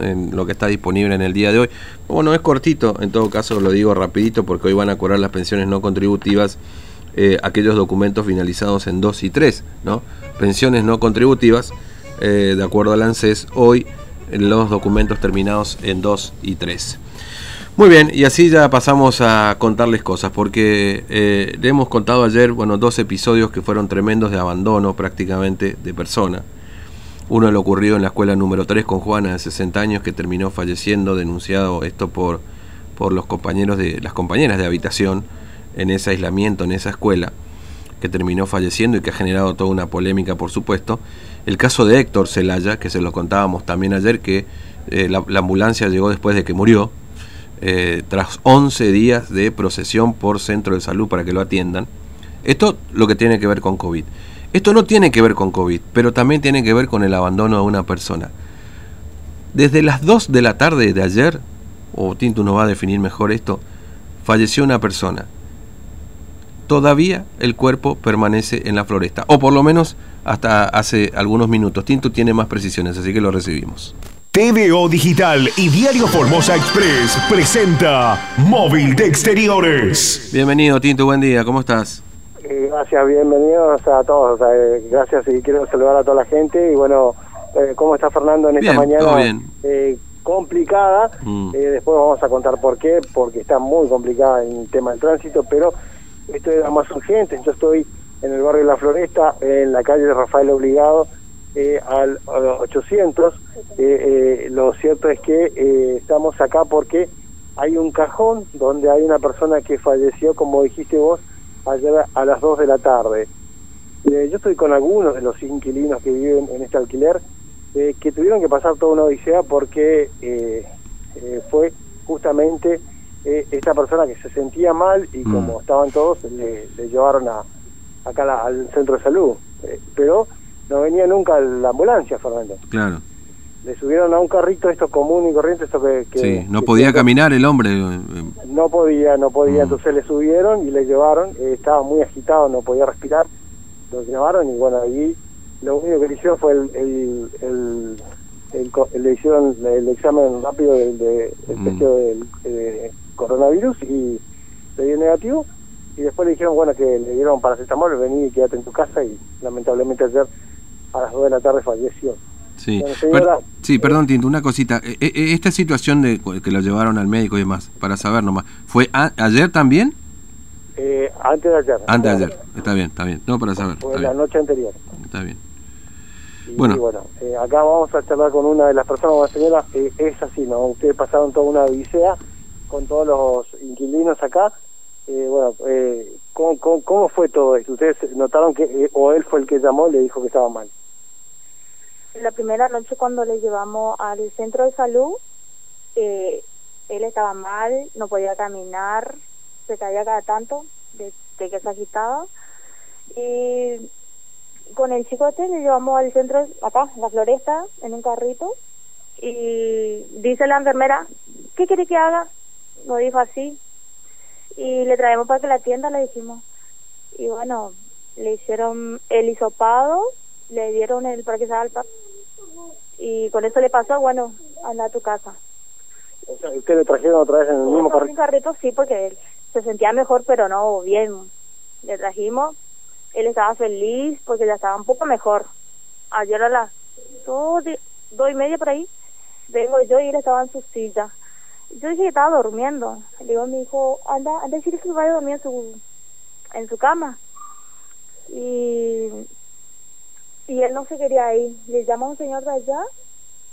En lo que está disponible en el día de hoy. Bueno, es cortito, en todo caso lo digo rapidito porque hoy van a cobrar las pensiones no contributivas eh, aquellos documentos finalizados en 2 y 3, ¿no? Pensiones no contributivas, eh, de acuerdo al ANSES, hoy los documentos terminados en 2 y 3. Muy bien, y así ya pasamos a contarles cosas, porque eh, le hemos contado ayer, bueno, dos episodios que fueron tremendos de abandono prácticamente de persona. Uno lo ocurrido en la escuela número 3 con Juana de 60 años que terminó falleciendo, denunciado esto por, por los compañeros de las compañeras de habitación en ese aislamiento, en esa escuela, que terminó falleciendo y que ha generado toda una polémica, por supuesto. El caso de Héctor Celaya, que se lo contábamos también ayer, que eh, la, ambulancia llegó después de que murió, eh, tras 11 días de procesión por centro de salud para que lo atiendan. Esto lo que tiene que ver con COVID. Esto no tiene que ver con COVID, pero también tiene que ver con el abandono de una persona. Desde las 2 de la tarde de ayer, o Tinto nos va a definir mejor esto, falleció una persona todavía el cuerpo permanece en la floresta, o por lo menos hasta hace algunos minutos. Tinto tiene más precisiones, así que lo recibimos. TVO Digital y Diario Formosa Express presenta Móvil de Exteriores. Bienvenido, Tinto, buen día, ¿cómo estás? Eh, gracias, bienvenidos a todos. Eh, gracias y quiero saludar a toda la gente. Y bueno, eh, ¿cómo está Fernando en esta mañana? bien. complicada. Mm. después vamos a contar por qué, porque está muy complicada en el tema del tránsito, pero esto era más urgente. Yo estoy en el barrio de La Floresta, en la calle de Rafael Obligado, eh, al, 800. Eh, eh, lo cierto es que estamos acá porque hay un cajón donde hay una persona que falleció, como dijiste vos, ayer a las 2 de la tarde. yo estoy con algunos de los inquilinos que viven en este alquiler que tuvieron que pasar toda una odisea porque fue justamente eh, esta persona que se sentía mal y mm. como estaban todos, le, llevaron a, acá al centro de salud. Eh, pero no venía nunca la ambulancia, Fernando. Claro. Le subieron a un carrito esto común y corriente, esto que... sí, no podía caminar el hombre. Eh, no podía, no podía, mm. entonces le subieron y le llevaron, estaba muy agitado, no podía respirar, lo llevaron y bueno, ahí lo único que le hicieron fue el, el, el, le hicieron el examen rápido del de, mm. del, coronavirus y le dio negativo y después le dijeron bueno que le dieron paracetamol, vení y quédate en tu casa y lamentablemente ayer a las 2 de la tarde falleció. Sí, sí perdón, Tinto, una cosita. E, e, esta situación de que lo llevaron al médico y demás, para saber nomás, ¿fue ayer también? Eh, antes de ayer. Antes de ayer, está bien, está bien. No, para saber. Fue la noche anterior. Está bien. bueno, bueno eh, acá vamos a charlar con una de las personas, una señora, eh, es así, ¿no? Ustedes pasaron toda una odisea con todos los inquilinos acá. Eh, bueno, eh, ¿cómo, cómo, fue todo esto? ¿Ustedes notaron que, eh, o él fue el que llamó y le dijo que estaba mal? La primera noche cuando le llevamos al centro de salud, eh, él estaba mal, no podía caminar, se caía cada tanto de, que se agitaba. Y con el chicote le llevamos al centro, acá, la floresta, en un carrito. Y dice la enfermera, ¿qué quiere que haga? nos dijo así. Y le traemos para que la tienda, le dijimos. Y bueno, le hicieron el hisopado, le dieron el para que salga Y con eso le pasó, bueno, anda a tu casa. O sea, ¿usted le trajeron otra vez en el mismo carrito? carrito? Sí, porque él se sentía mejor, pero no bien. Le trajimos, él estaba feliz porque ya estaba un poco mejor. Ayer a las dos, dos y media por ahí, vengo yo y él estaba en su silla yo dije que estaba durmiendo. Le digo a mi hijo, anda, anda a decir que vaya a dormir en su, en su cama. Y, y él no se quería ir. Le llama un señor de allá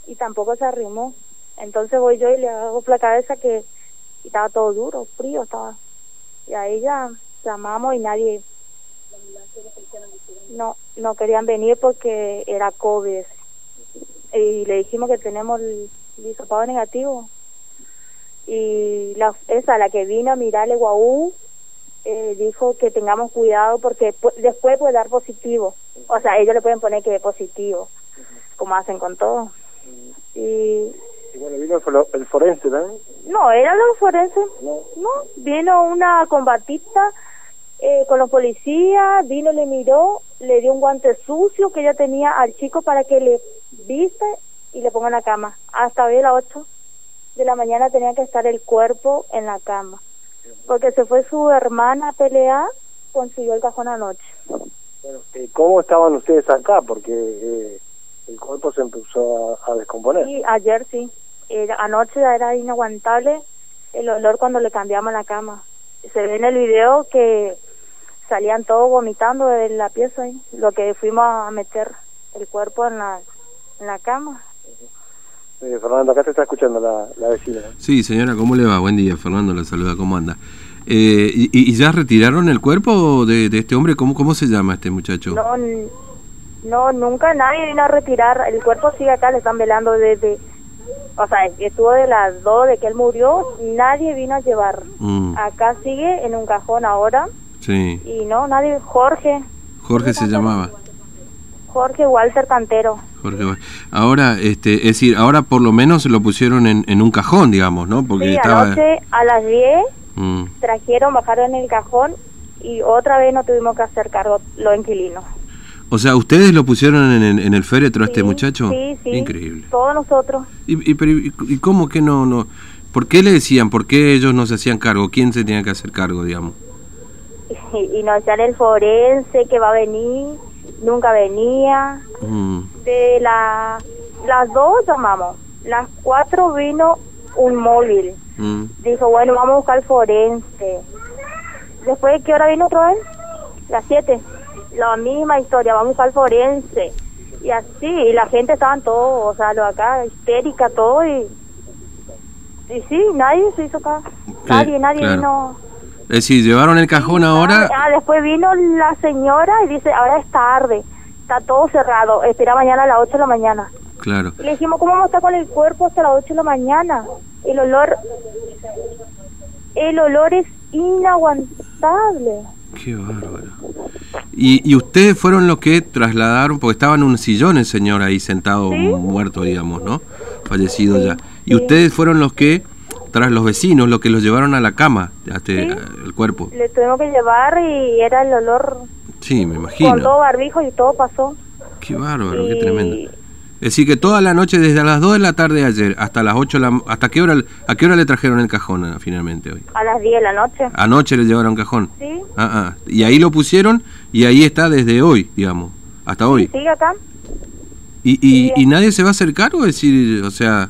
y tampoco se arrimó. Entonces voy yo y le hago la cabeza que estaba todo duro, frío estaba. Y ahí ya llamamos y nadie... No, no querían venir porque era COVID. Y le dijimos que tenemos el, el negativo y la, esa, la que vino a mirarle Guaú, eh, dijo que tengamos cuidado porque después puede dar positivo. O sea, ellos le pueden poner que es positivo, como hacen con todo. Y, bueno, vino el, forense, ¿no? No, era los forenses. No. no, vino una combatista eh, con los policías, vino, le miró, le dio un guante sucio que ella tenía al chico para que le viste y le pongo en la cama. Hasta hoy a las 8 de la mañana tenía que estar el cuerpo en la cama. Porque se fue su hermana a pelear, consiguió el cajón anoche. Bueno, eh, ¿Cómo estaban ustedes acá? Porque eh, el cuerpo se empezó a, a descomponer. Sí, ayer sí. Eh, anoche era inaguantable el olor cuando le cambiamos la cama. Se ve en el video que salían todos vomitando de la pieza ahí, lo que fuimos a meter el cuerpo en la, en la cama. Eh, Fernando, acá se está escuchando la, la vecina. Sí, señora, ¿cómo le va? Buen día, Fernando, la saluda, ¿cómo anda? Eh, y, y ya retiraron el cuerpo de, de este hombre? ¿Cómo, ¿Cómo se llama este muchacho? No, no, nunca nadie vino a retirar. El cuerpo sigue acá, le están velando desde. O sea, estuvo de las dos de que él murió, nadie vino a llevar. Mm, Acá sigue en un cajón ahora sí, y no, nadie. Jorge, Jorge se llamaba. Jorge Walter Cantero. Jorge, ahora, este, es decir, ahora por lo menos lo pusieron en, en un cajón, digamos, ¿no? Porque Sí, estaba... anoche a las 10 Mm, trajeron, bajaron el cajón y otra vez no tuvimos que hacer cargo los inquilinos. O sea, ¿ustedes lo pusieron en, el- en el féretro a este muchacho? Sí, sí. Increíble. Todos nosotros. ¿Y, y, pero, y- cómo que no, no? ¿Por qué le decían? ¿Por qué ellos no se hacían cargo? ¿Quién se tenía que hacer cargo, digamos? Y, y nos decían el forense que va a venir, nunca venía. Mm, De la, las dos llamamos, las cuatro vino un móvil. mm. Dijo, bueno, vamos a buscar forense. Después, ¿qué hora vino otra vez? Las siete. La misma historia, vamos a buscar forense. Y así, y la gente estaban todos, o sea, lo acá, histérica, todo, y... Y sí, nadie se hizo acá. Nadie, nadie claro. vino. Es decir, llevaron el cajón ahora... Ah, después vino la señora y dice, ahora es tarde, está todo cerrado, espera mañana a las 8 de la mañana. Claro. Y le dijimos, ¿cómo vamos a estar con el cuerpo hasta las 8 de la mañana? El olor, el olor es inaguantable. Qué bárbaro. Y, y ustedes fueron los que trasladaron, porque estaba en un sillón el señor ahí sentado, Sí. muerto, digamos, ¿no? Fallecido Sí, ya. Y ustedes fueron los que, tras los vecinos, los que los llevaron a la cama, este, Sí. el cuerpo. Le tuvimos que llevar y era el olor Sí, me con imagino. todo barbijo y todo pasó. Qué bárbaro, qué Y- tremendo. Es decir, que toda la noche, desde las 2 de la tarde de ayer hasta las 8 de la... ¿Hasta qué hora, a qué hora le trajeron el cajón ah, finalmente hoy? A las 10 de la noche. Anoche le llevaron cajón. Sí, Ah, ah. Y ahí lo pusieron y ahí está desde hoy, digamos, hasta hoy. sigue acá. ¿Y, y, Sí. y nadie se va a hacer cargo? Es decir, o sea,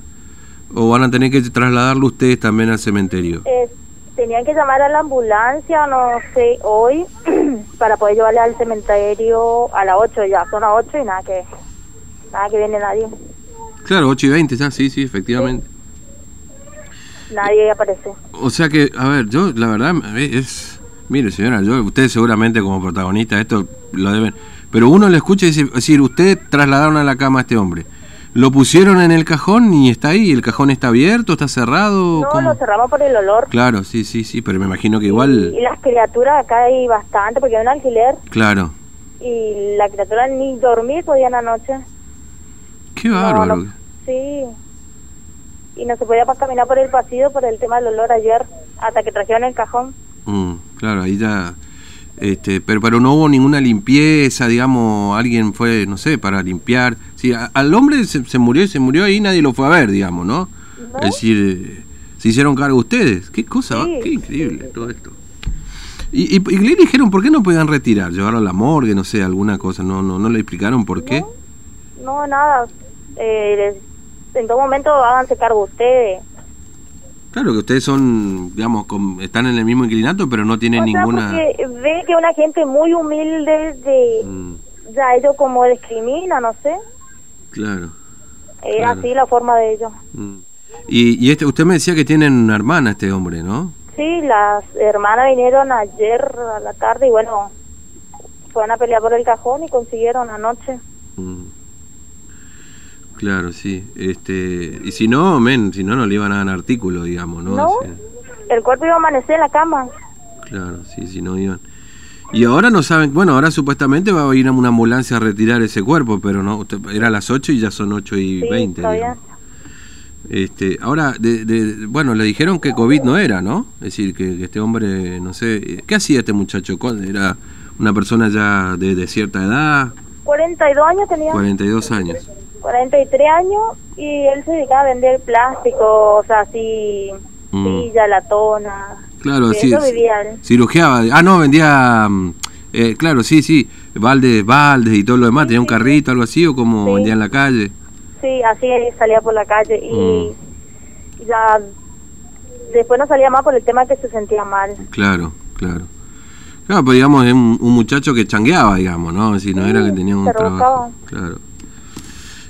o van a tener que trasladarlo ustedes también al cementerio. Eh, tenían que llamar a la ambulancia, no sé, hoy, para poder llevarle al cementerio a las 8 ya. Son las 8 y nada que, nada que viene nadie. Claro, 8 y 20, ya, sí, sí, efectivamente. Nadie aparece. O sea que, a ver, yo, la verdad, es... Mire, señora, yo, ustedes seguramente como protagonista esto lo deben... Pero uno le escucha y dice, es decir, ustedes trasladaron a la cama a este hombre. Lo pusieron en el cajón y está ahí, el cajón está abierto, está cerrado. No, ¿cómo? lo cerramos por el olor. Claro, sí, sí, sí, pero me imagino que Y, igual... las criaturas acá hay bastante, porque hay un alquiler Claro. y la criatura ni dormir podían anoche. Qué bárbaro. no, sí. Y no se podía caminar por el pasillo por el tema del olor ayer, hasta que trajeron el cajón. Mm, claro, ahí ya... Este, pero, pero no hubo ninguna limpieza, digamos, alguien fue, no sé, para limpiar. Sí, a- al hombre se, se murió, se murió ahí nadie lo fue a ver, digamos, ¿no? ¿No? Es decir, eh, se hicieron cargo ustedes. Qué cosa, Sí. ¿va? qué increíble todo esto. Y, y, y le dijeron por qué no podían retirar, llevarlo a la morgue, no sé, alguna cosa, no, no, no le explicaron por qué. No, nada. Eh, en todo momento háganse cargo ustedes. Claro que ustedes son, digamos, com- están en el mismo inclinato, pero no tienen O sea, ninguna. ve que una gente muy humilde de... Mm, Ya ellos como discriminan, no sé. Claro. Era Claro. así la forma de ellos. Mm. Y, y este, usted me decía que tienen una hermana este hombre, ¿no? Sí, las hermanas vinieron ayer a la tarde y bueno, fueron a pelear por el cajón y consiguieron anoche. Mm. Claro, sí. Este, y si no, men, si no, no le iban a dar artículo, digamos, ¿no? El cuerpo iba a amanecer en la cama. claro, sí, si no iban. Y ahora no saben, bueno, ahora supuestamente va a ir a una ambulancia a retirar ese cuerpo, pero no, era a las 8 y ya son 8 y Sí, 20. todavía. digamos. Este, ahora, de, de- bueno, le dijeron que COVID no era, ¿no? Es decir, que, que este hombre, no sé, ¿qué hacía este muchacho? ¿Cuál- ¿Era una persona ya de, de cierta edad? 42 años tenía. 42 años. 43 años y él se dedicaba a vender plástico, o sea, así, Mm. silla, latona. Claro, sí. Cirugiaba. Ah, no, vendía. mm, eh, claro, sí, sí. Baldes, baldes y todo lo demás. Tenía un carrito, algo así, o como Sí. vendía en la calle. Sí, así salía por la calle y Mm. ya después no salía más por el tema que se sentía mal. Claro, claro. Claro, pero digamos, es un, un muchacho que changueaba, digamos, ¿no? Si no Sí, era que tenía un trabajo. Claro.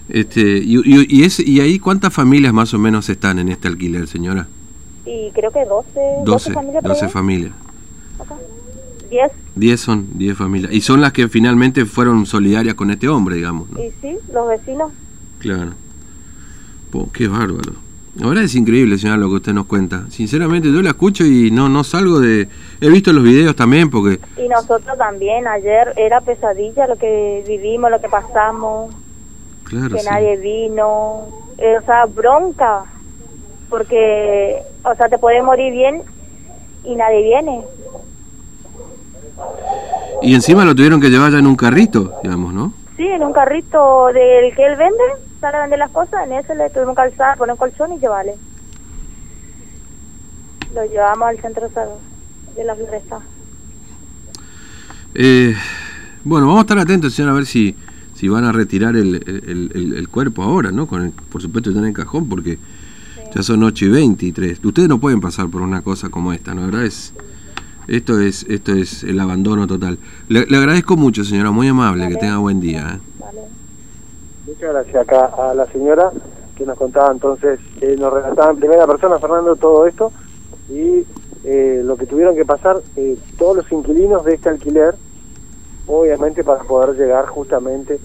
Este, y, y, y, ese- y ahí cuántas familias más o menos están en este alquiler, señora? Y creo que 12, 12, 12, familias. por 12 ahí. familias. Acá. 10. 10 son, 10 familias. Y son las que finalmente fueron solidarias con este hombre, digamos, ¿no? Y sí, los vecinos. Claro. Po, qué bárbaro. Ahora es increíble, señora, lo que usted nos cuenta. Sinceramente, yo la escucho y no, no salgo de... He visto los videos también porque... Y nosotros también, ayer era pesadilla lo que vivimos, lo que pasamos, Claro, que sí. nadie vino, eh, o sea, bronca, porque, o sea, te puede morir bien y nadie viene. Y encima lo tuvieron que llevar ya en un carrito, digamos, ¿no? Sí, en un carrito del que él vende, sale a vender las cosas, en ese le tuvimos que alzar, poner un colchón y llevarle. Lo llevamos al centro de la floresta. Eh, bueno, vamos a estar atentos, señora, a ver si, si van a retirar el, el- el- el cuerpo ahora, ¿no? Con el- por supuesto, está en el cajón porque ya son 8 y 23. Ustedes no pueden pasar por una cosa como esta, ¿no? Es, esto, es, esto es el abandono total. Le, le agradezco mucho, señora, muy amable, que tenga buen día. ¿eh? ¿vale? Muchas gracias acá a la señora que nos contaba entonces, eh, nos relataba en primera persona, Fernando, todo esto y eh, lo que tuvieron que pasar eh, todos los inquilinos de este alquiler, obviamente para poder llegar justamente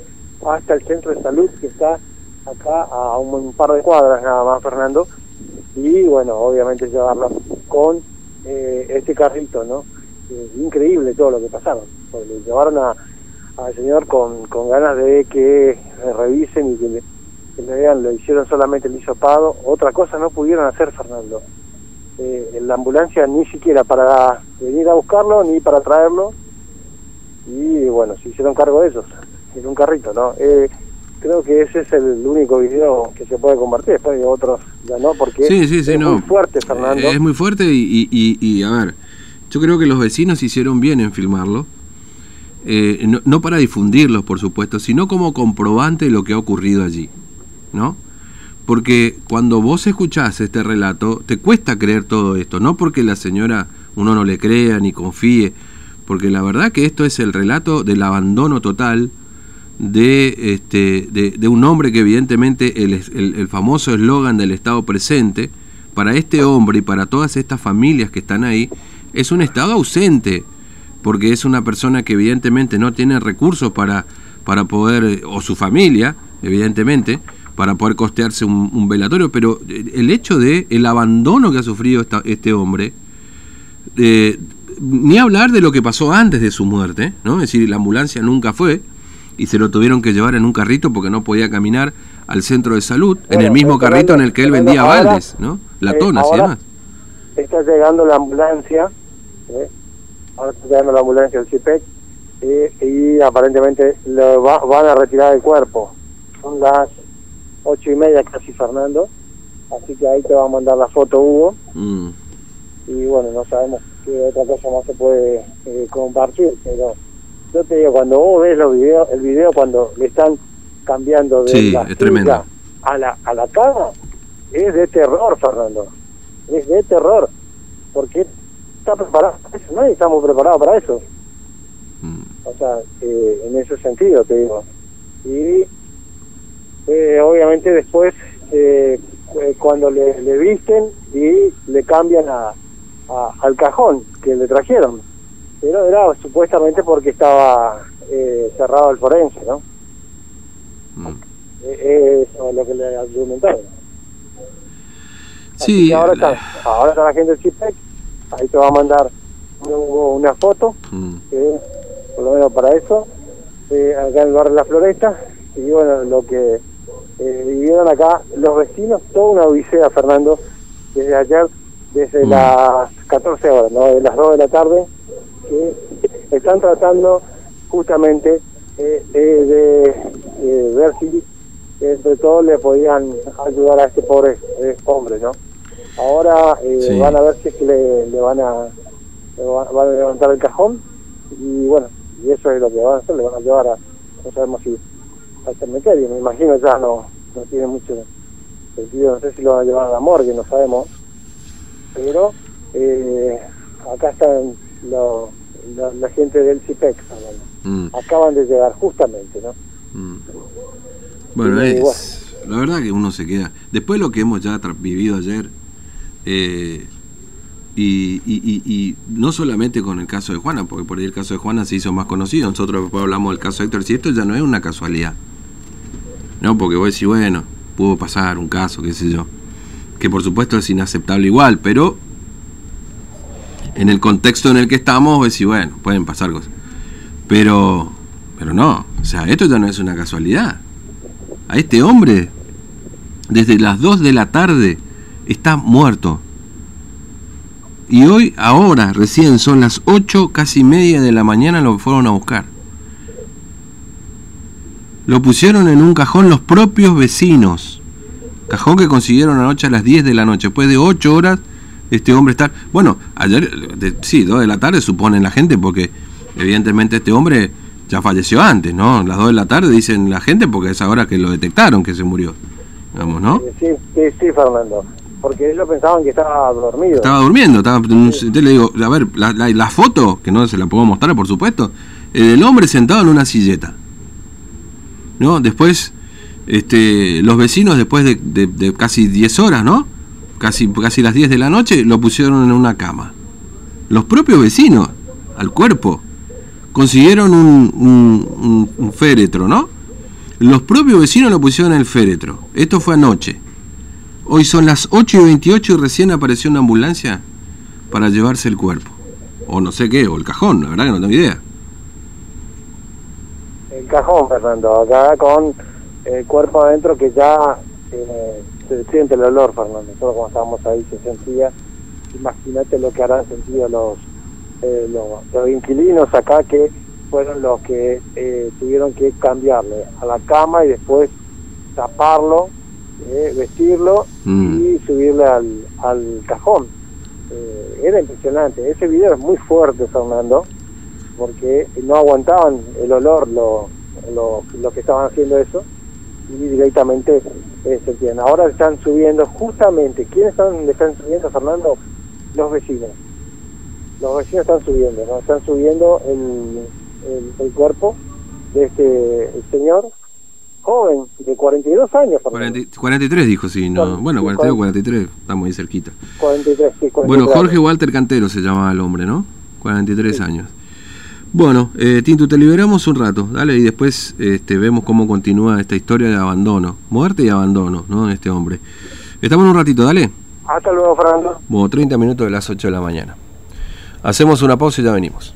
hasta el centro de salud que está acá a un, par de cuadras nada más, Fernando, y bueno, obviamente llevarlo con eh, este carrito, ¿no? Increíble todo lo que pasaron, porque le llevaron a, al señor con, con ganas de que revisen y que le, que le vean, le hicieron solamente el hisopado, otra cosa no pudieron hacer, Fernando. Eh, la ambulancia ni siquiera para venir a buscarlo ni para traerlo y bueno, se hicieron cargo de ellos en un carrito, ¿no? Eh, creo que ese es el único video que se puede compartir, después de otros ya no, porque Sí, sí, sí, es no. muy fuerte, Fernando. Eh, Es muy fuerte y, y, y- y, a ver, yo creo que los vecinos hicieron bien en filmarlo. Eh, no, no para difundirlos, por supuesto, sino como comprobante de lo que ha ocurrido allí, ¿no? Porque cuando vos escuchás este relato, te cuesta creer todo esto, no porque la señora uno no le crea ni confíe, porque la verdad que esto es el relato del abandono total de, este, de, un hombre que evidentemente el, el- el famoso eslogan del Estado presente, para este hombre y para todas estas familias que están ahí, es un Estado ausente, porque es una persona que evidentemente no tiene recursos para, para poder, o su familia, evidentemente, para poder costearse un, velatorio, pero el hecho de el abandono que ha sufrido esta- este hombre, eh, ni hablar de lo que pasó antes de su muerte, ¿no? Es decir, la ambulancia nunca fue y se lo tuvieron que llevar en un carrito porque no podía caminar al centro de salud, en el mismo carrito en el que él vendía ahora, baldes, ¿no? Latonas y ahora- demás. está llegando la ambulancia, ¿eh? ahora está llegando la ambulancia del CIPEC eh, y aparentemente lo va- van a retirar el cuerpo. Son las ocho y media casi, Fernando, así que ahí te va a mandar la foto Hugo Mm. y bueno, no sabemos qué otra cosa más se puede eh, compartir, pero yo te digo, cuando vos ves los videos, el video cuando le están cambiando de Sí, la es tremendo. a la, a la cama, es de terror, Fernando, es de terror, porque está preparado para eso, nadie estamos preparados para eso, Mm. o sea, eh, en ese sentido te digo, y eh, obviamente después eh, cu- cuando le, le visten y le cambian a, a- al cajón que le trajeron pero era supuestamente porque estaba eh, cerrado el forense no Mm. Eh, eso es lo que le argumentaron Sí, que ahora la- está ahora está la gente del CIPEC ahí te va a mandar un- una foto mm. eh, por lo menos para eso, eh, acá en el barrio La Floresta, y bueno, lo que eh, vivieron acá los vecinos, toda una odisea, Fernando, desde ayer, desde Mm. las 14 horas, ¿no? de las 2 de la tarde, que están tratando justamente eh, eh, de eh, ver si entre todos le podían ayudar a este pobre eh, hombre, ¿no? Ahora eh, van a ver si es que le, van a van a levantar el cajón y bueno, y eso es lo que van a hacer, le van a llevar a, no sabemos si al cementerio, me imagino ya no, no tiene mucho sentido, no sé si lo van a llevar a la morgue, no sabemos, pero eh, acá están la, gente del CIPEX, mm. acaban de llegar justamente, ¿no? Mm. Bueno, es, la verdad que uno se queda, después de lo que hemos ya vivido ayer, eh, y, y, no solamente con el caso de Juana, porque por ahí el caso de Juana se hizo más conocido, nosotros después hablamos del caso de Héctor, si esto ya no es una casualidad, ¿no? Porque vos decís, bueno, pudo pasar un caso, qué sé yo, que por supuesto es inaceptable igual, pero en el contexto en el que estamos, vos decís, bueno, pueden pasar cosas, pero, pero no, o sea, esto ya no es una casualidad. A este hombre, desde las 2 de la tarde, está muerto y hoy, ahora, recién son las 8, casi media de la mañana, lo fueron a buscar. Lo pusieron en un cajón los propios vecinos. Cajón que consiguieron anoche a las 10 de la noche. Después de 8 horas, este hombre está... Bueno, ayer, sí, 2 de la tarde suponen la gente, porque evidentemente este hombre ya falleció antes, ¿no? Las 2 de la tarde dicen la gente porque es ahora que lo detectaron que se murió. Vamos, ¿no? Sí, sí, sí, Fernando porque ellos pensaban que estaba dormido. Estaba durmiendo, estaba, le digo, a ver, la, foto, que no se la puedo mostrar por supuesto, el hombre sentado en una silleta. ¿No? Después, este, los vecinos después de, casi 10 horas, ¿no? Casi, casi las 10 de la noche, lo pusieron en una cama. Los propios vecinos, al cuerpo, consiguieron un, un féretro, ¿no? Los propios vecinos lo pusieron en el féretro. Esto fue anoche. Hoy son las 8 y 28 y recién apareció una ambulancia para llevarse el cuerpo. O no sé qué, o el cajón, la verdad que no tengo idea. El cajón, Fernando, acá con el cuerpo adentro que ya eh, se siente el olor, Fernando. Nosotros cuando estábamos ahí se sentía. Imagínate lo que harán sentido los, eh, los, inquilinos acá que fueron los que eh, tuvieron que cambiarle a la cama y después taparlo eh, vestirlo mm. y subirle al, al cajón. Eh, era impresionante. Ese video es muy fuerte, Fernando, porque no aguantaban el olor lo, lo, que estaban haciendo eso y directamente eh, se entienden. Ahora están subiendo justamente, ¿quiénes están, están subiendo, Fernando? Los vecinos. Los vecinos están subiendo, ¿no? Están subiendo el, el, cuerpo de este señor joven, de 42 años. 43 dijo, sí. No, bueno, 42, 43, estamos ahí cerquita. 43, sí, Bueno, Jorge Walter Cantero se llamaba el hombre, ¿no? 43 años. Bueno, eh, Tinto, te liberamos un rato, dale, y después este, vemos cómo continúa esta historia de abandono, muerte y abandono, ¿no? En este hombre. Estamos en un ratito, dale. Hasta luego, Fernando. Bueno, 30 minutos de las 8 de la mañana. Hacemos una pausa y ya venimos.